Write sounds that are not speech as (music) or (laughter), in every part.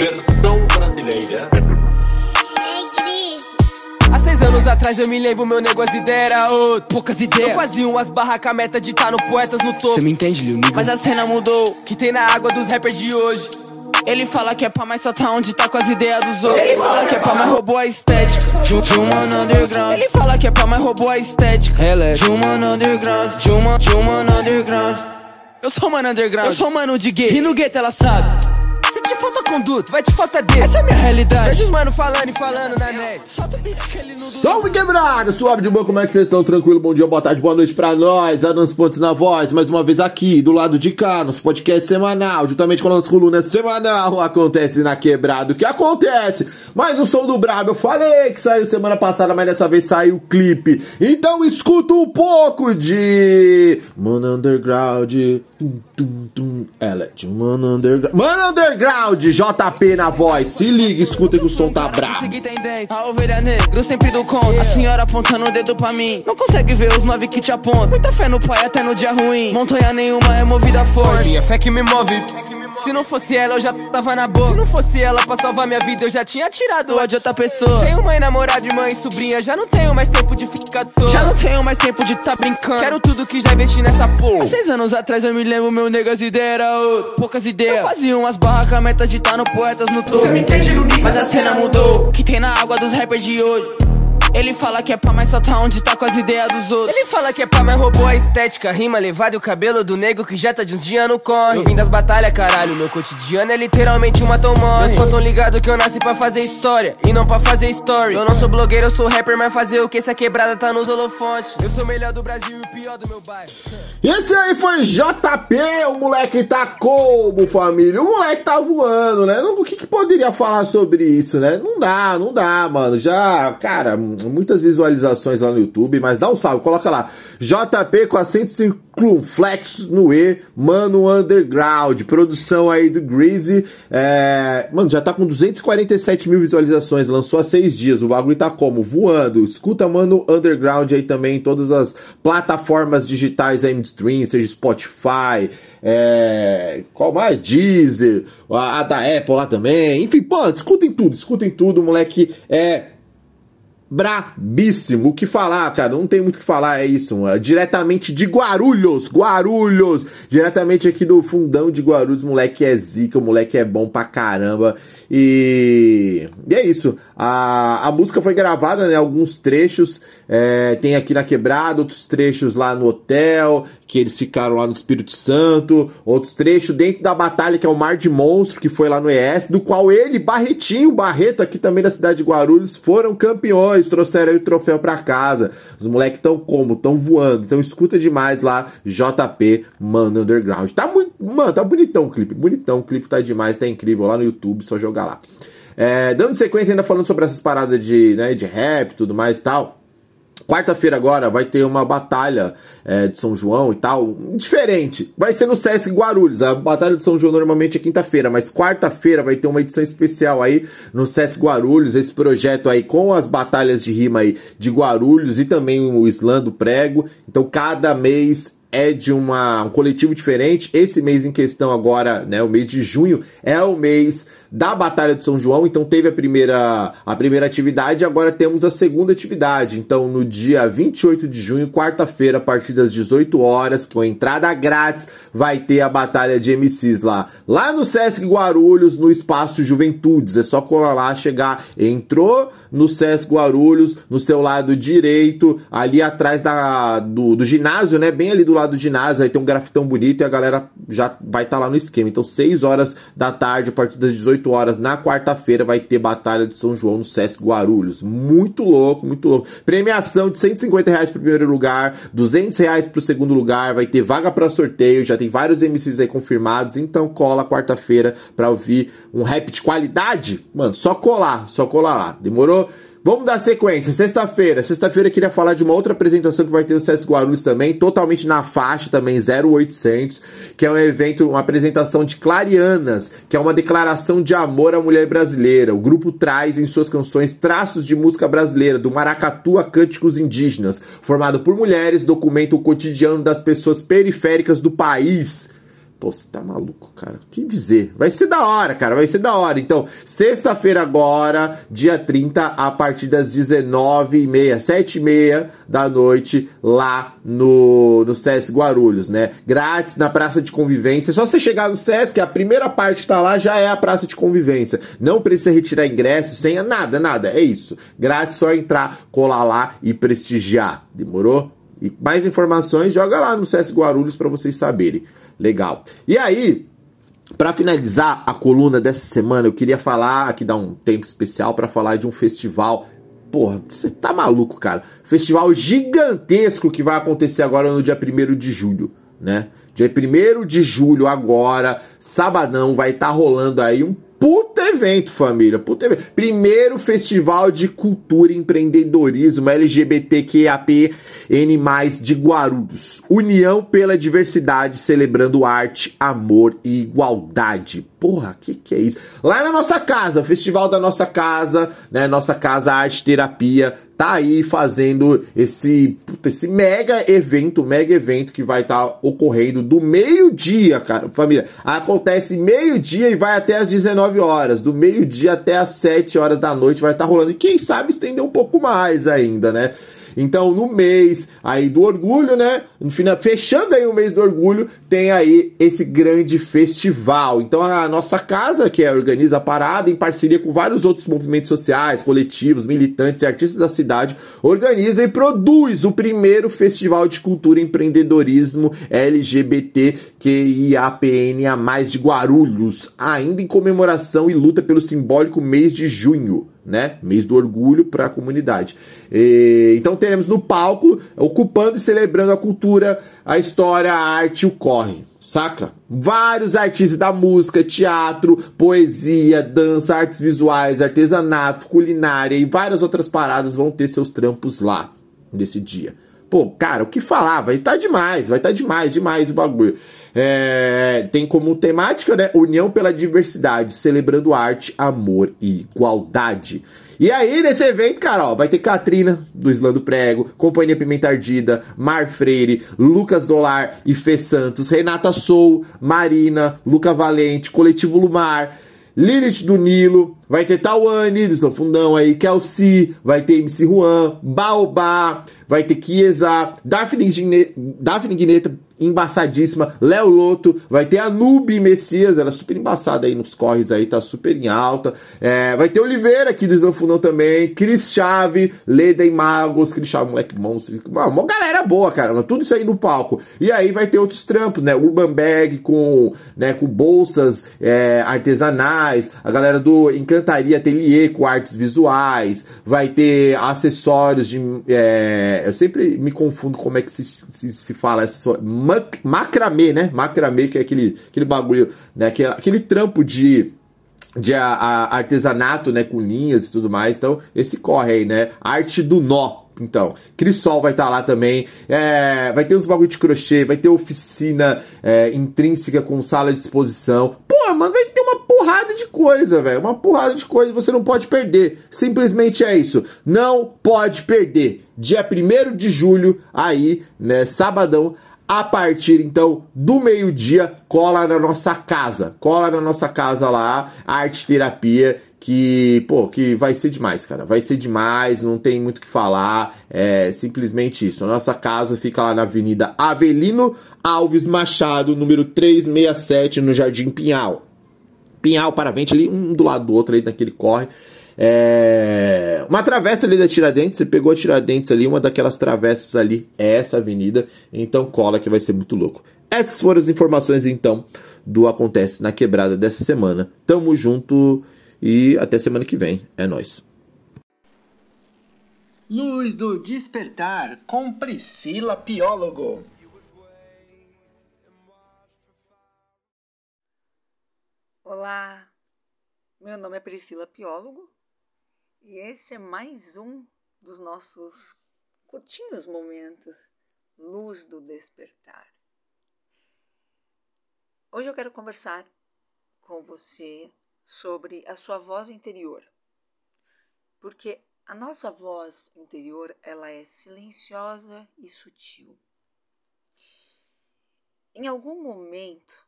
Versão brasileira. Há seis anos atrás eu me lembro, meu negócio ideia era outro. Poucas ideias. Eu fazia umas barracas, meta de tá no Poetas no topo. Cê me entende, Lil? Mas a cena mudou, que tem na água dos rappers de hoje. Ele fala que é pá, mas só tá onde tá com as ideias dos outros. Ele fala que é pá, mas roubou a estética de, de um mano underground. Ele fala que é pá, mas roubou a estética Ela é de um mano underground. De um, ma- de um mano underground. Eu sou mano underground, eu sou mano de gay. E no gueto ela sabe. Falta conduto, vai te faltar dedo. Essa é a minha realidade. Vejo os mano falando e falando na net. Solta o beat que ele não Salve quebrada! Suave de boa, como é que vocês estão? Tranquilo? Bom dia, boa tarde, boa noite pra nós. Adams Pontes na voz, mais uma vez aqui, do lado de cá, nosso podcast semanal, juntamente com a nossa coluna semanal. Acontece na quebrada. O que acontece? Mais um som do Brabo. Eu falei que saiu semana passada, mas dessa vez saiu o clipe. Então escuta um pouco de. Mano Underground. Tum, tum, tum. Ela é de Mano Underground. Mano Underground, JP na voz. Se liga, escuta que o som tá tendência. A ovelha negra, sempre do conto. A senhora apontando o dedo pra mim. Não consegue ver os nove que te apontam. Muita fé no pai até no dia ruim. Montanha nenhuma é movida forte. Minha fé que me move. Se não fosse ela, eu já tava na boca. Se não fosse ela pra salvar minha vida, eu já tinha tirado a de outra pessoa. Tenho mãe, namorada, mãe e sobrinha. Já não tenho mais tempo de ficar toa. Já não tenho mais tempo de tá brincando. Quero tudo que já investi nessa porra. Há seis anos atrás eu me lembro, meu nego, as ideias era outro. Poucas ideias. Eu fazia umas barracas, metas de tá no poetas no topo. Você me entende, Mas a cena mudou. Que tem na água dos rappers de hoje. Ele fala que é pá, mas só tá onde tá com as ideias dos outros. Ele fala que é pá, mas roubou a estética. Rima levada e o cabelo do nego que já tá de uns dias no corre. Eu vim das batalhas, caralho. Meu cotidiano é literalmente uma morre. Meus fãs tão ligado que eu nasci pra fazer história e não pra fazer story. Eu não sou blogueiro, eu sou rapper, mas fazer o que essa quebrada tá nos holofontes. Eu sou o melhor do Brasil e o pior do meu bairro. Esse aí foi JP, o moleque tá como, família? O moleque tá voando, né? O que, que poderia falar sobre isso, né? Não dá, não dá, mano. Já, cara, muitas visualizações lá no YouTube, mas dá um salve, coloca lá. JP com a 105 Flex no E, mano underground. Produção aí do Greasy. É... Mano, já tá com 247 mil visualizações, lançou há seis dias. O bagulho tá como? Voando. Escuta, mano, underground aí também em todas as plataformas digitais aí stream, seja Spotify, é... qual mais? Deezer, a, a da Apple lá também. Enfim, pô, escutem tudo, escutem tudo, moleque. É brabíssimo. O que falar, cara? Não tem muito o que falar, é isso. mano. Diretamente de Guarulhos, Guarulhos. Diretamente aqui do fundão de Guarulhos. Moleque é zica, o moleque é bom pra caramba. E, e é isso. A, a música foi gravada, né? Alguns trechos. é, tem aqui na Quebrada, outros trechos lá no hotel, que eles ficaram lá no Espírito Santo. Outros trechos dentro da batalha, que é o Mar de Monstro, que foi lá no ES, do qual ele, Barretinho, Barreto, aqui também da cidade de Guarulhos, foram campeões, trouxeram o troféu pra casa. Os moleques tão como? Tão voando. Então escuta demais lá, JP Mano Underground. Tá muito. Mano, tá bonitão o clipe. Bonitão, o clipe tá demais, tá incrível. Lá no YouTube, só jogar lá. É, dando sequência, ainda falando sobre essas paradas de, né, de rap tudo mais e tal. Quarta-feira agora vai ter uma batalha é, de São João e tal, diferente. Vai ser no Sesc Guarulhos. A batalha de São João normalmente é quinta-feira, mas quarta-feira vai ter uma edição especial aí no Sesc Guarulhos. Esse projeto aí com as batalhas de rima aí de Guarulhos e também o Islã do Prego. Então cada mês é de uma, um coletivo diferente. Esse mês em questão agora, né, o mês de junho, é o mês da Batalha de São João, então teve a primeira, a primeira atividade agora temos a segunda atividade. Então no dia 28 de junho, quarta-feira, a partir das 18 horas, com entrada grátis, vai ter a Batalha de MCs lá. Lá no Sesc Guarulhos, no Espaço Juventudes. É só colar lá, chegar, entrou no Sesc Guarulhos, no seu lado direito, ali atrás da, do, do ginásio, né, bem ali do do ginásio, vai ter um grafitão bonito e a galera já vai estar tá lá no esquema. Então, 6 horas da tarde, a partir das 18 horas, na quarta-feira, vai ter Batalha de São João no Sesc Guarulhos. Muito louco, muito louco. Premiação de 150 reais pro primeiro lugar, 200 reais pro segundo lugar, vai ter vaga para sorteio, já tem vários MCs aí confirmados, então cola quarta-feira pra ouvir um rap de qualidade. Mano, só colar, só colar lá. Demorou? Vamos dar sequência. Sexta-feira. Sexta-feira eu queria falar de uma outra apresentação que vai ter no CS Guarulhos também, totalmente na faixa também, 0800, que é um evento, uma apresentação de Clarianas, que é uma declaração de amor à mulher brasileira. O grupo traz em suas canções traços de música brasileira, do maracatu a cânticos indígenas. Formado por mulheres, documenta o cotidiano das pessoas periféricas do país Pô, você tá maluco, cara. O que dizer? Vai ser da hora, cara. Vai ser da hora. Então, sexta-feira agora, dia 30, a partir das 19h30, 7h30 da noite, lá no, no SESC Guarulhos, né? Grátis na Praça de Convivência. Só você chegar no SESC, a primeira parte que tá lá já é a Praça de Convivência. Não precisa retirar ingresso, senha, nada, nada. É isso. Grátis, só entrar, colar lá e prestigiar. Demorou? E mais informações, joga lá no SESC Guarulhos para vocês saberem. Legal. E aí, para finalizar a coluna dessa semana, eu queria falar, aqui dar um tempo especial para falar de um festival. Porra, você tá maluco, cara? Festival gigantesco que vai acontecer agora no dia 1 de julho, né? Dia 1 de julho agora, sabadão, vai estar tá rolando aí um puta evento, família. Puta evento. Primeiro festival de cultura e empreendedorismo LGBTQAPN+, de Guarulhos. União pela diversidade, celebrando arte, amor e igualdade. Porra, que que é isso? Lá na nossa casa, festival da nossa casa, né? Nossa casa Arte Terapia tá aí fazendo esse, esse mega evento, mega evento que vai estar tá ocorrendo do meio-dia, cara, família. Acontece meio-dia e vai até as 19 horas. Do meio-dia até as 7 horas da noite vai estar tá rolando. E quem sabe estender um pouco mais ainda, né? Então, no mês aí do orgulho, né? No final, fechando aí o mês do orgulho, tem aí esse grande festival. Então, a nossa casa, que é, organiza a parada, em parceria com vários outros movimentos sociais, coletivos, militantes e artistas da cidade, organiza e produz o primeiro festival de cultura e empreendedorismo LGBTQIAPNA+, de Guarulhos, ainda em comemoração e luta pelo simbólico mês de junho né? Mês do orgulho para a comunidade. E, então teremos no palco, ocupando e celebrando a cultura, a história, a arte o corre. Saca? Vários artistas da música, teatro, poesia, dança, artes visuais, artesanato, culinária e várias outras paradas vão ter seus trampos lá nesse dia. Pô, cara, o que falar? Vai estar tá demais, vai estar tá demais, demais o bagulho. É, tem como temática, né? União pela diversidade, celebrando arte, amor e igualdade. E aí, nesse evento, cara, ó, vai ter Katrina, do Islã do Prego, Companhia Pimenta Ardida, Mar Freire, Lucas Dolar e Fê Santos, Renata Sou, Marina, Luca Valente, Coletivo Lumar, Lilith do Nilo, vai ter Tawane do Islã Fundão aí, Kelsey, vai ter MC Juan, Baobá, vai ter Chiesa, Daphne, Daphne Guineta, embaçadíssima. Léo Loto, vai ter a Nubi Messias, ela é super embaçada aí nos corres aí, tá super em alta. É, vai ter Oliveira aqui do Islã também, Cris Chave, Leda e Magos, Cris Chave, moleque monstro. Uma, uma galera boa, cara, tudo isso aí no palco. E aí vai ter outros trampos, né? Urban Bag com, né, com bolsas é, artesanais, a galera do Encantaria Atelier com artes visuais, vai ter acessórios de. É, eu sempre me confundo como é que se, se, se fala macramê, né? Macramê, que é aquele, aquele bagulho, né? Aquele, aquele trampo de de a, a artesanato, né, com linhas e tudo mais. Então, esse corre aí, né? Arte do nó. Então, Crisol vai estar tá lá também. É, vai ter uns bagulho de crochê, vai ter oficina é, intrínseca com sala de exposição. Pô, mano, vai ter uma porrada de coisa, velho. Uma porrada de coisa você não pode perder. Simplesmente é isso. Não pode perder. Dia 1 de julho, aí, né, sabadão, a partir então do meio-dia, cola na nossa casa. Cola na nossa casa lá, arte terapia, que, pô, que vai ser demais, cara. Vai ser demais, não tem muito o que falar. É simplesmente isso. A nossa casa fica lá na Avenida Avelino Alves Machado, número 367, no Jardim Pinhal. Pinhal para Vente ali, um do lado do outro aí naquele corre. É... Uma travessa ali da Tiradentes, você pegou a Tiradentes ali, uma daquelas travessas ali é essa avenida, então cola que vai ser muito louco. Essas foram as informações então do Acontece na Quebrada dessa semana. Tamo junto e até semana que vem. É nós. Luz do Despertar com Priscila Piólogo. Olá, meu nome é Priscila Piólogo e esse é mais um dos nossos curtinhos momentos Luz do Despertar. Hoje eu quero conversar com você sobre a sua voz interior, porque a nossa voz interior ela é silenciosa e sutil. Em algum momento,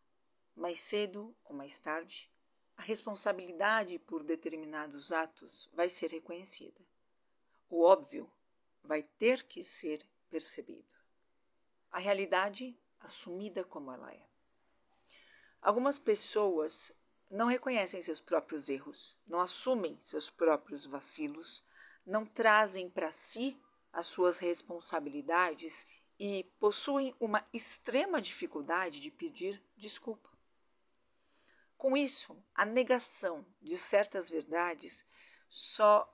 mais cedo ou mais tarde, a responsabilidade por determinados atos vai ser reconhecida. O óbvio vai ter que ser percebido. A realidade assumida como ela é. Algumas pessoas não reconhecem seus próprios erros, não assumem seus próprios vacilos, não trazem para si as suas responsabilidades e possuem uma extrema dificuldade de pedir desculpa. Com isso, a negação de certas verdades só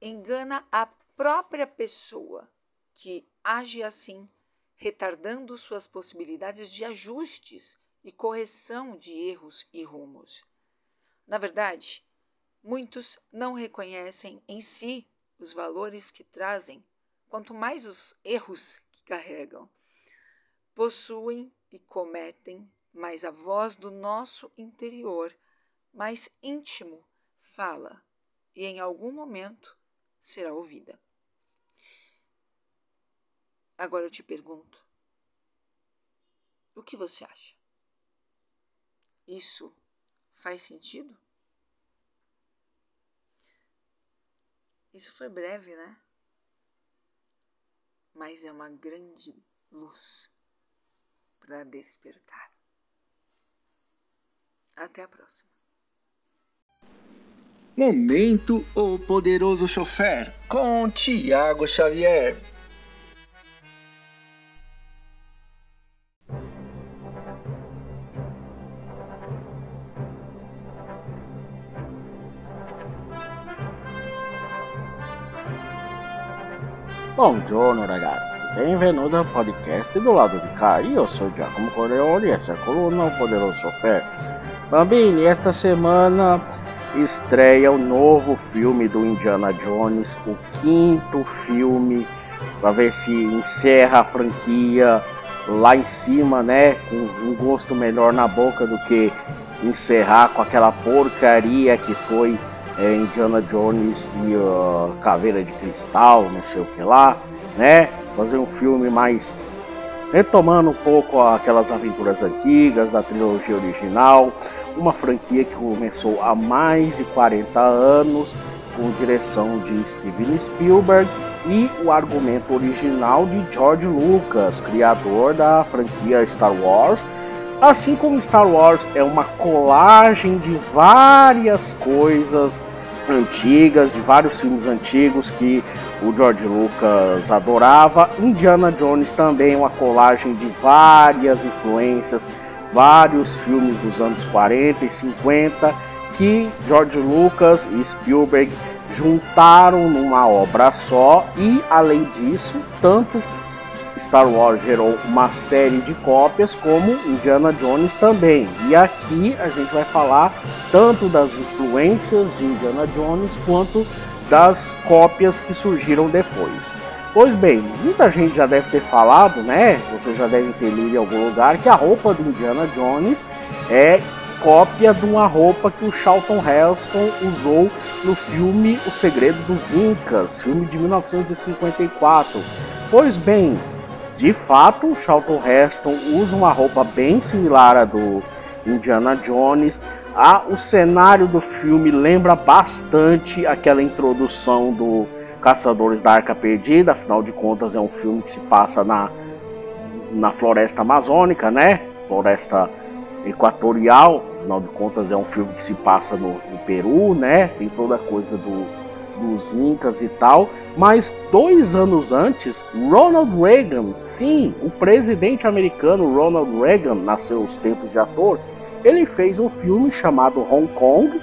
engana a própria pessoa que age assim, retardando suas possibilidades de ajustes e correção de erros e rumos. Na verdade, muitos não reconhecem em si os valores que trazem, quanto mais os erros que carregam. Possuem e cometem mas a voz do nosso interior, mais íntimo, fala e em algum momento será ouvida. Agora eu te pergunto: o que você acha? Isso faz sentido? Isso foi breve, né? Mas é uma grande luz para despertar. Até a próxima. Momento O Poderoso Chofer com Tiago Xavier. Bom giorno ragazzi, benvenuto al podcast do lado de cá. Io sono Giacomo Corleone e essa é a coluna O Poderoso Chofer. Bambini, esta semana estreia o novo filme do Indiana Jones, o quinto filme, para ver se encerra a franquia lá em cima, né? Com um gosto melhor na boca do que encerrar com aquela porcaria que foi é, Indiana Jones e uh, Caveira de Cristal, não sei o que lá, né? Fazer um filme mais retomando um pouco aquelas aventuras antigas da trilogia original, uma franquia que começou há mais de 40 anos, com direção de Steven Spielberg e o argumento original de George Lucas, criador da franquia Star Wars. Assim como Star Wars é uma colagem de várias coisas antigas, de vários filmes antigos que o George Lucas adorava. Indiana Jones também uma colagem de várias influências, vários filmes dos anos 40 e 50 que George Lucas e Spielberg juntaram numa obra só e além disso, tanto Star Wars gerou uma série de cópias, como Indiana Jones também. E aqui a gente vai falar tanto das influências de Indiana Jones quanto das cópias que surgiram depois. Pois bem, muita gente já deve ter falado, né? Você já deve ter lido em algum lugar que a roupa do Indiana Jones é cópia de uma roupa que o Charlton Heston usou no filme O Segredo dos Incas, filme de 1954. Pois bem, de fato, o Charlton Heston usa uma roupa bem similar à do Indiana Jones. Ah, o cenário do filme lembra bastante aquela introdução do Caçadores da Arca Perdida, afinal de contas é um filme que se passa na, na floresta amazônica, né? Floresta equatorial, Afinal de contas, é um filme que se passa no, no Peru, né? Tem toda a coisa do, dos Incas e tal. Mas dois anos antes, Ronald Reagan, sim, o presidente americano Ronald Reagan, nas seus tempos de ator, ele fez um filme chamado Hong Kong,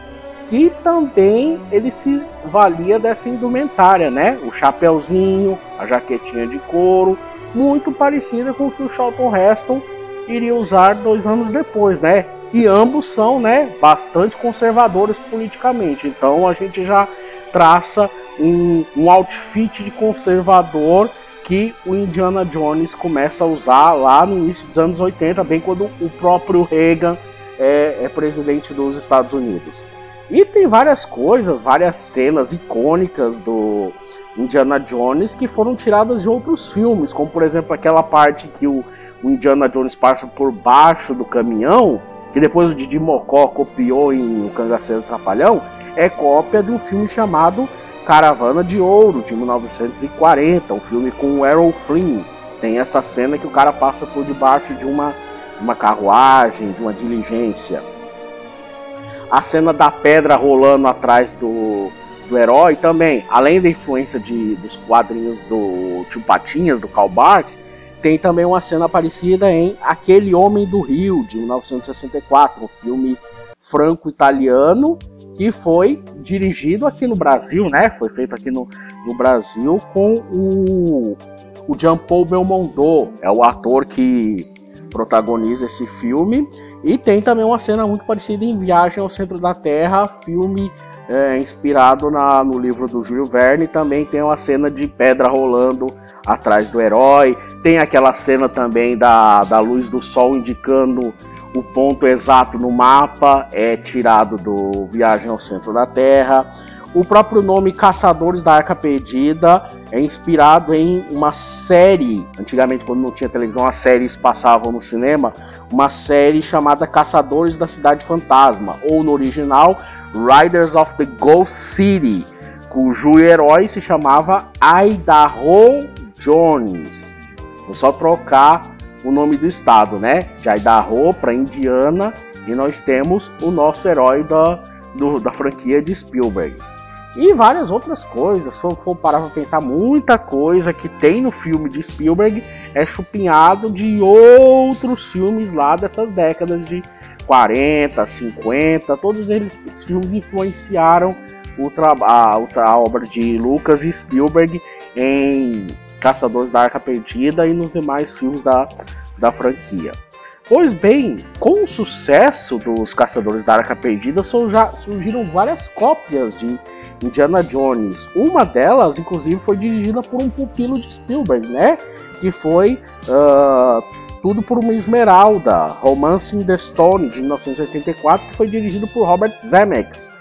que também ele se valia dessa indumentária, né? O chapéuzinho, a jaquetinha de couro, muito parecida com o que o Charlton Heston iria usar dois anos depois, né? E ambos são, né, bastante conservadores politicamente. Então a gente já traça um, um outfit de conservador que o Indiana Jones começa a usar lá no início dos anos 80, bem quando o próprio Reagan é, é presidente dos Estados Unidos. E tem várias coisas, várias cenas icônicas do Indiana Jones que foram tiradas de outros filmes, como por exemplo aquela parte que o, o Indiana Jones passa por baixo do caminhão, que depois o Didi Mocó copiou em O Cangaceiro Trapalhão, é cópia de um filme chamado Caravana de Ouro, de 1940, um filme com o Errol Flynn. Tem essa cena que o cara passa por debaixo de uma, uma carruagem, de uma diligência. A cena da pedra rolando atrás do, do herói também, além da influência de, dos quadrinhos do Tio Patinhas, do Karl Barks, tem também uma cena parecida em Aquele Homem do Rio, de 1964, um filme franco-italiano que foi dirigido aqui no Brasil, né? Foi feito aqui no, no Brasil com o, o Jean Paul Belmondo, é o ator que protagoniza esse filme. E tem também uma cena muito parecida em Viagem ao Centro da Terra, filme é, inspirado na, no livro do Júlio Verne. Também tem uma cena de pedra rolando atrás do herói. Tem aquela cena também da, da luz do sol indicando o ponto exato no mapa é tirado do Viagem ao Centro da Terra. O próprio nome Caçadores da Arca Perdida é inspirado em uma série. Antigamente, quando não tinha televisão, as séries passavam no cinema. Uma série chamada Caçadores da Cidade Fantasma, ou no original, Riders of the Ghost City, cujo herói se chamava Idaho Jones. Vou só trocar o nome do estado, né? De Idaho para Indiana e nós temos o nosso herói da, do, da franquia de Spielberg. E várias outras coisas, se for parar para pensar, muita coisa que tem no filme de Spielberg é chupinhado de outros filmes lá dessas décadas de 40, 50, todos eles, esses filmes influenciaram o a, a obra de Lucas e Spielberg em Caçadores da Arca Perdida e nos demais filmes da, da franquia. Pois bem, com o sucesso dos Caçadores da Arca Perdida, surgiram várias cópias de Indiana Jones. Uma delas, inclusive, foi dirigida por um pupilo de Spielberg, né? Que foi uh, Tudo por uma Esmeralda, Romance in the Stone, de 1984, que foi dirigido por Robert Zemeckis,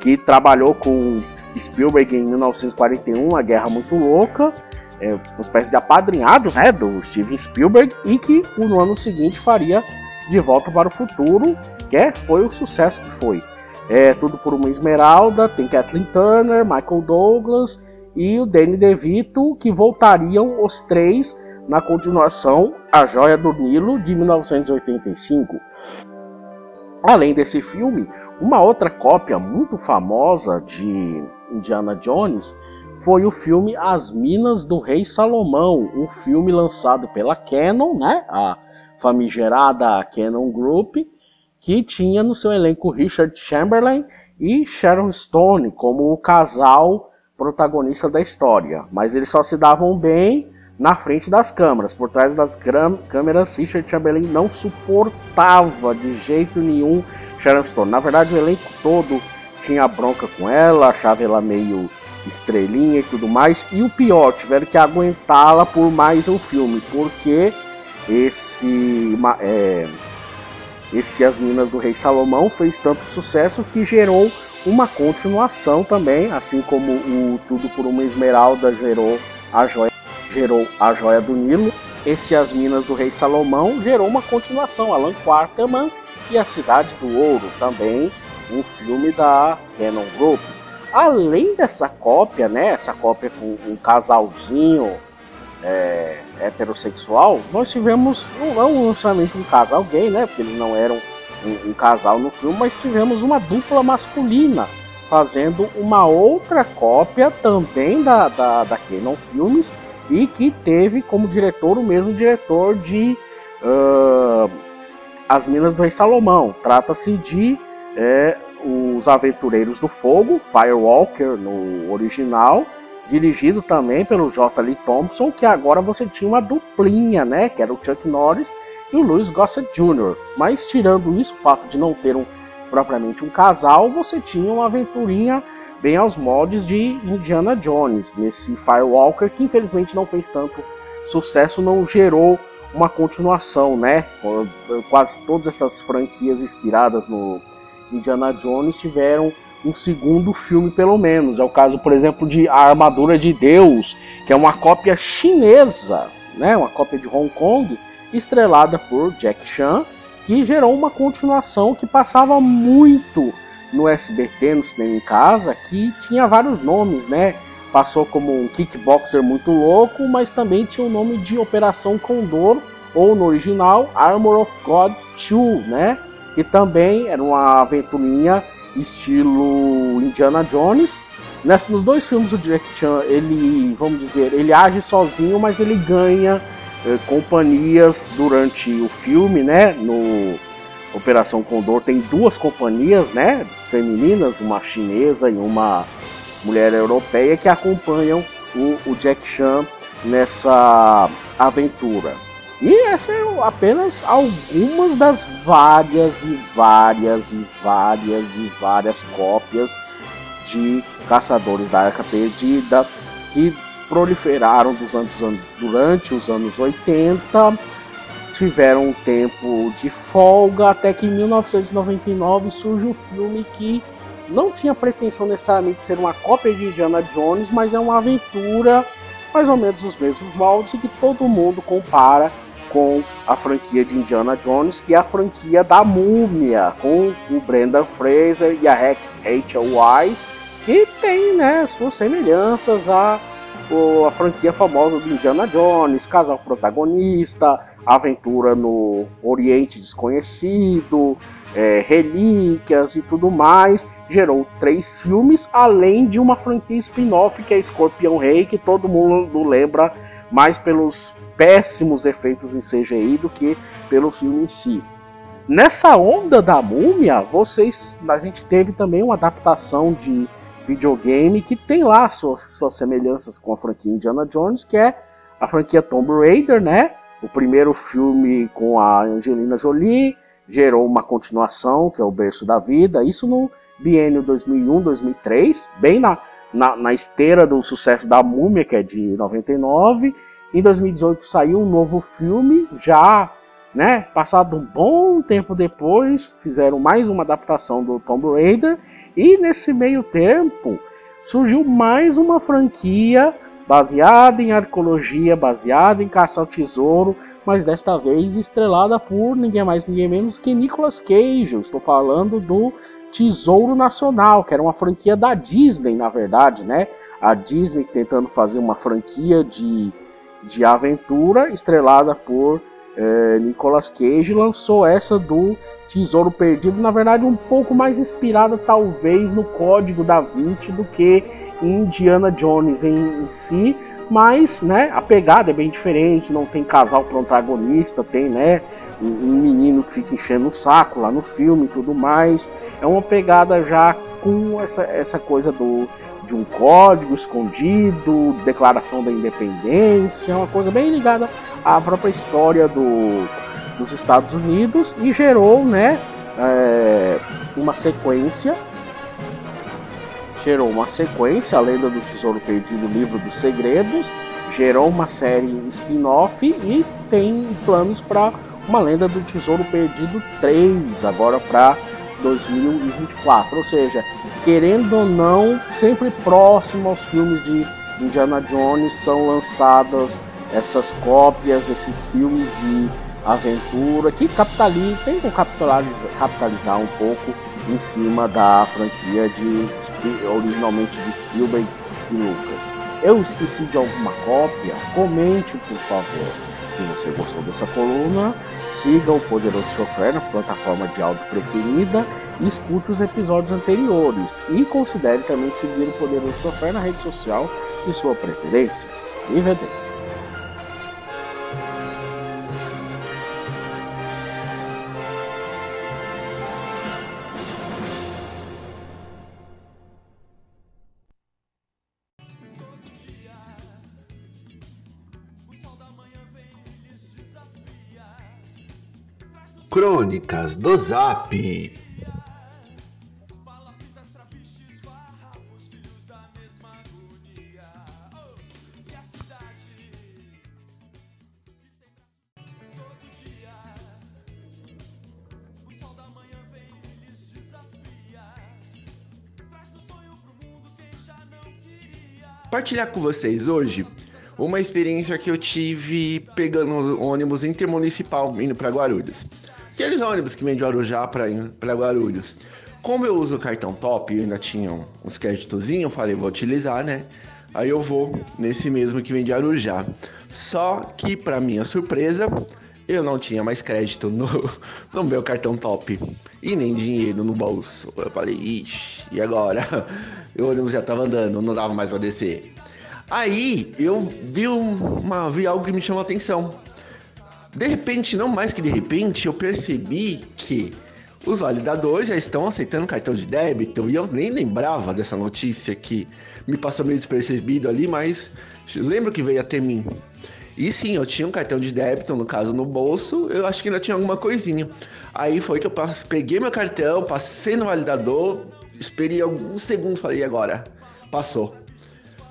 que trabalhou com Spielberg em 1941, A Guerra Muito Louca, é, uma espécie de apadrinhado né, do Steven Spielberg e que no ano seguinte faria De Volta para o Futuro, que é, foi o sucesso que foi. É tudo por uma esmeralda, tem Kathleen Turner, Michael Douglas e o Danny DeVito, que voltariam os três na continuação A Joia do Nilo de 1985. Além desse filme, uma outra cópia muito famosa de Indiana Jones foi o filme As Minas do Rei Salomão, um filme lançado pela Canon, né, a famigerada Canon Group, que tinha no seu elenco Richard Chamberlain e Sharon Stone como o casal protagonista da história, mas eles só se davam bem na frente das câmeras. Por trás das câmeras, Richard Chamberlain não suportava de jeito nenhum Sharon Stone. Na verdade, o elenco todo tinha bronca com ela, achava ela meio estrelinha e tudo mais. E o pior, tiveram que aguentá-la por mais um filme, porque esse, é, esse As Minas do Rei Salomão fez tanto sucesso que gerou uma continuação também, assim como o Tudo por uma Esmeralda gerou a joia, gerou a joia do Nilo. Esse As Minas do Rei Salomão gerou uma continuação, Alan Quarterman e a Cidade do Ouro, também um filme da Canon Group. Além dessa cópia, né, essa cópia com um casalzinho é, heterossexual, nós tivemos não, não necessariamente um casal gay, né, porque eles não eram um, um casal no filme, mas tivemos uma dupla masculina fazendo uma outra cópia também da, da, da Canon Filmes e que teve como diretor o mesmo diretor de uh, As Minas do Rei Salomão. Trata-se de é, Os Aventureiros do Fogo, Firewalker no original, dirigido também pelo J. Lee Thompson, que agora você tinha uma duplinha, né, que era o Chuck Norris e o Louis Gossett Jr. Mas tirando isso, o fato de não ter um, propriamente um casal, você tinha uma aventurinha bem aos moldes de Indiana Jones, nesse Firewalker, que infelizmente não fez tanto sucesso, não gerou uma continuação, né? Quase todas essas franquias inspiradas no Indiana Jones tiveram um segundo filme, pelo menos. É o caso, por exemplo, de A Armadura de Deus, que é uma cópia chinesa, né? Uma cópia de Hong Kong, estrelada por Jack Chan, que gerou uma continuação que passava muito no SBT, no cinema em casa, que tinha vários nomes, né? Passou como um kickboxer muito louco, mas também tinha o nome de Operação Condor, ou no original, Armor of God 2, né? Que também era uma aventurinha estilo Indiana Jones. Nessa, nos dois filmes o Jack Chan, ele, vamos dizer, ele age sozinho, mas ele ganha eh, companhias durante o filme, né? No Operação Condor tem duas companhias, né, femininas, uma chinesa e uma mulher europeia que acompanham o, o Jack Chan nessa aventura. E essa é apenas algumas das várias e várias e várias e várias cópias de Caçadores da Arca Perdida que proliferaram anos, durante os anos 80 tiveram um tempo de folga até que em 1999 surge um filme que não tinha pretensão necessariamente de ser uma cópia de Indiana Jones, mas é uma aventura mais ou menos os mesmos moldes e que todo mundo compara com a franquia de Indiana Jones, que é a franquia da Múmia, com o Brendan Fraser e a Rachel Weisz, que tem né, suas semelhanças a a franquia famosa do Indiana Jones, casal protagonista, aventura no Oriente Desconhecido, é, relíquias e tudo mais. Gerou três filmes, além de uma franquia spin-off que é Escorpião Rei, que todo mundo lembra mais pelos péssimos efeitos em CGI do que pelo filme em si. Nessa onda da múmia, vocês, a gente teve também uma adaptação de videogame que tem lá suas, suas semelhanças com a franquia Indiana Jones, que é a franquia Tomb Raider, né? O primeiro filme com a Angelina Jolie gerou uma continuação, que é o Berço da Vida, isso no biênio 2001-2003, bem na, na, na, esteira do sucesso da Múmia, que é de 99. Em 2018 saiu um novo filme, já né, passado um bom tempo depois, fizeram mais uma adaptação do Tomb Raider e nesse meio tempo surgiu mais uma franquia baseada em arqueologia, baseada em caça ao tesouro, mas desta vez estrelada por ninguém mais ninguém menos que Nicolas Cage. Eu estou falando do Tesouro Nacional, que era uma franquia da Disney, na verdade, né? A Disney tentando fazer uma franquia de, de aventura estrelada por é, Nicolas Cage, lançou essa do Tesouro Perdido, na verdade, um pouco mais inspirada, talvez, no Código da Vinci do que Indiana Jones em, em si, mas né, a pegada é bem diferente, não tem casal protagonista, tem né, um, um menino que fica enchendo o saco lá no filme e tudo mais. É uma pegada já com essa, essa coisa do, de um código escondido, declaração da independência, é uma coisa bem ligada à própria história do, dos Estados Unidos e gerou né, é, uma sequência. Gerou uma sequência, a Lenda do Tesouro Perdido, Livro dos Segredos, gerou uma série spin-off e tem planos para uma Lenda do Tesouro Perdido 3, agora para 2024. Ou seja, querendo ou não, sempre próximo aos filmes de Indiana Jones são lançadas essas cópias, esses filmes de aventura que capitaliza, tentam capitalizar, capitalizar um pouco em cima da franquia de originalmente de Spielberg e Lucas. Eu esqueci de alguma cópia? Comente, por favor. Se você gostou dessa coluna, siga o Poderoso Sofrer na plataforma de áudio preferida e escute os episódios anteriores. E considere também seguir o Poderoso Sofrer na rede social de sua preferência. E vedete. Crônicas do Zap. Compartilhar com vocês hoje uma experiência que eu tive pegando ônibus intermunicipal indo para Guarulhos. Aqueles ônibus que vêm de Arujá para Guarulhos. Como eu uso o cartão top e ainda tinha uns créditozinhos, eu falei, vou utilizar, né? Aí eu vou nesse mesmo que vem de Arujá. Só que, para minha surpresa, eu não tinha mais crédito no, (laughs) no meu cartão top e nem dinheiro no bolso. Eu falei, ixi, e agora? (laughs) O ônibus já tava andando, não dava mais para descer. Aí eu vi, uma, vi algo que me chamou a atenção. De repente, não mais que de repente, eu percebi que os validadores já estão aceitando cartão de débito e eu nem lembrava dessa notícia que me passou meio despercebido ali, mas lembro que veio até mim. E sim, eu tinha um cartão de débito, no caso no bolso, eu acho que ainda tinha alguma coisinha. Aí foi que eu peguei meu cartão, passei no validador, esperei alguns segundos, falei, agora? Passou.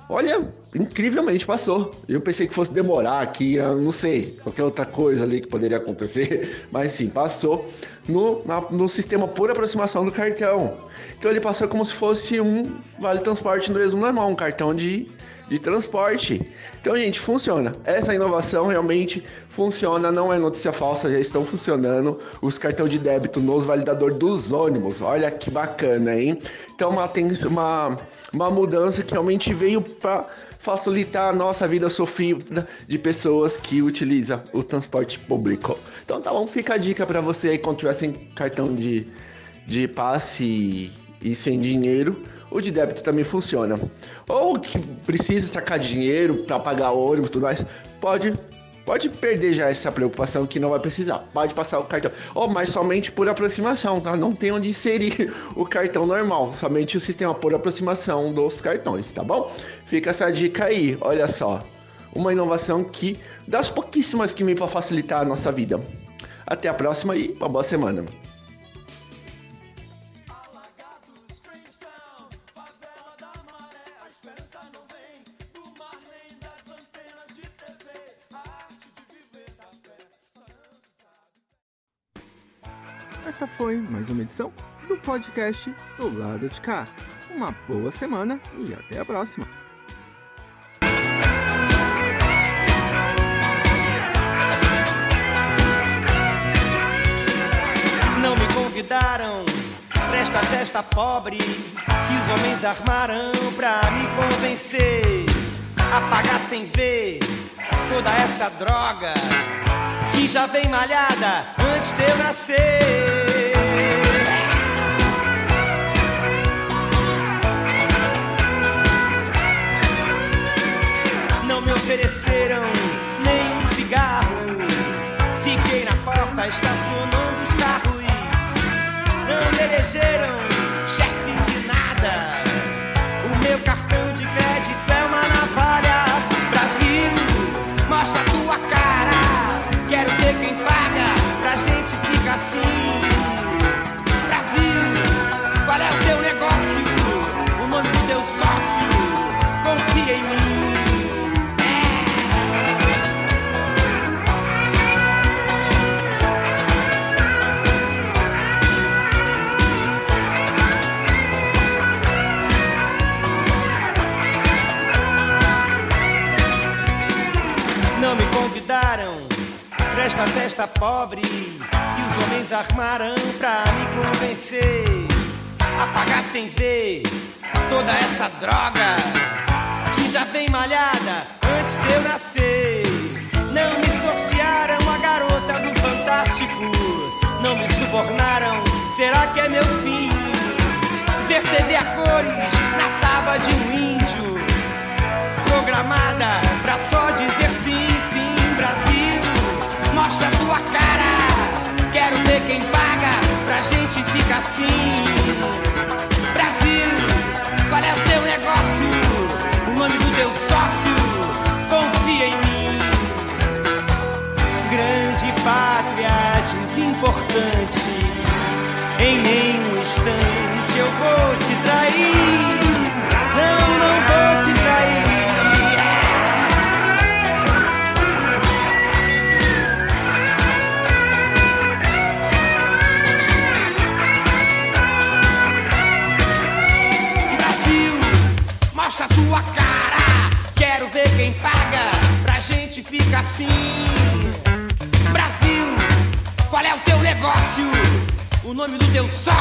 Olha, incrivelmente passou. Eu pensei que fosse demorar aqui, não sei, qualquer outra coisa ali que poderia acontecer, (laughs) mas sim, passou no, na, no sistema por aproximação do cartão. Então ele passou como se fosse um vale transporte mesmo normal, um cartão de, de transporte. Então, gente, funciona. Essa inovação realmente funciona, não é notícia falsa, já estão funcionando os cartões de débito nos validadores dos ônibus. Olha que bacana, hein? Então, uma, uma, uma mudança que realmente veio para facilitar a nossa vida sofrida de pessoas que utilizam o transporte público. Então tá bom, fica a dica para você aí quando tiver sem cartão de, de passe e, e sem dinheiro, o de débito também funciona. Ou que precisa sacar dinheiro para pagar ônibus e tudo mais, pode pode perder já essa preocupação que não vai precisar. Pode passar o cartão. Ou, oh, mas somente por aproximação, tá? Não tem onde inserir (laughs) o cartão normal. Somente o sistema por aproximação dos cartões, tá bom? Fica essa dica aí, olha só. Uma inovação que das pouquíssimas que vem para facilitar a nossa vida. Até a próxima e uma boa semana. Edição do podcast do lado de cá. Uma boa semana e até a próxima. Não me convidaram pra esta festa pobre que os homens armaram pra me convencer a pagar sem ver toda essa droga que já vem malhada antes de eu nascer. Ofereceram nem um cigarro. Fiquei na porta estacionando os carros. Não me elegeram chefe de nada. O meu cartão de crédito é uma navalha. Brasil, mostra tua cara. Quero ver quem paga Não me convidaram pra esta festa pobre que os homens armaram pra me convencer a pagar sem ver toda essa droga que já vem malhada antes de eu nascer. Não me sortearam a garota do Fantástico, não me subornaram. Será que é meu fim? Ver TV a cores na tábua de um índio, programada pra só quem paga pra gente fica assim. Brasil, qual é o teu negócio? O nome do teu sócio, confia em mim. Grande pátria de importante, em nenhum instante eu vou te trair. nome do teu sangue.